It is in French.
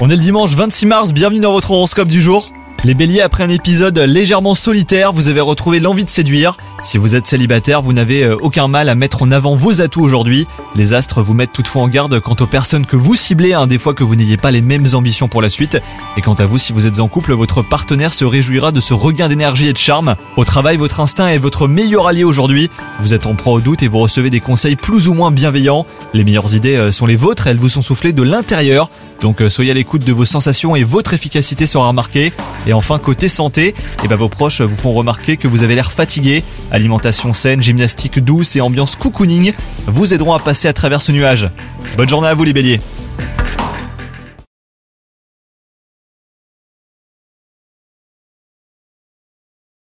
On est le dimanche 26 mars, bienvenue dans votre horoscope du jour. Les béliers, après un épisode légèrement solitaire, vous avez retrouvé l'envie de séduire. Si vous êtes célibataire, vous n'avez euh, aucun mal à mettre en avant vos atouts aujourd'hui. Les astres vous mettent toutefois en garde quant aux personnes que vous ciblez, hein, des fois que vous n'ayez pas les mêmes ambitions pour la suite. Et quant à vous, si vous êtes en couple, votre partenaire se réjouira de ce regain d'énergie et de charme. Au travail, votre instinct est votre meilleur allié aujourd'hui. Vous êtes en proie au doute et vous recevez des conseils plus ou moins bienveillants. Les meilleures idées euh, sont les vôtres, elles vous sont soufflées de l'intérieur. Donc euh, soyez à l'écoute de vos sensations et votre efficacité sera remarquée. Et enfin, côté santé, eh ben, vos proches vous font remarquer que vous avez l'air fatigué. Alimentation saine, gymnastique douce et ambiance cocooning vous aideront à passer à travers ce nuage. Bonne journée à vous les béliers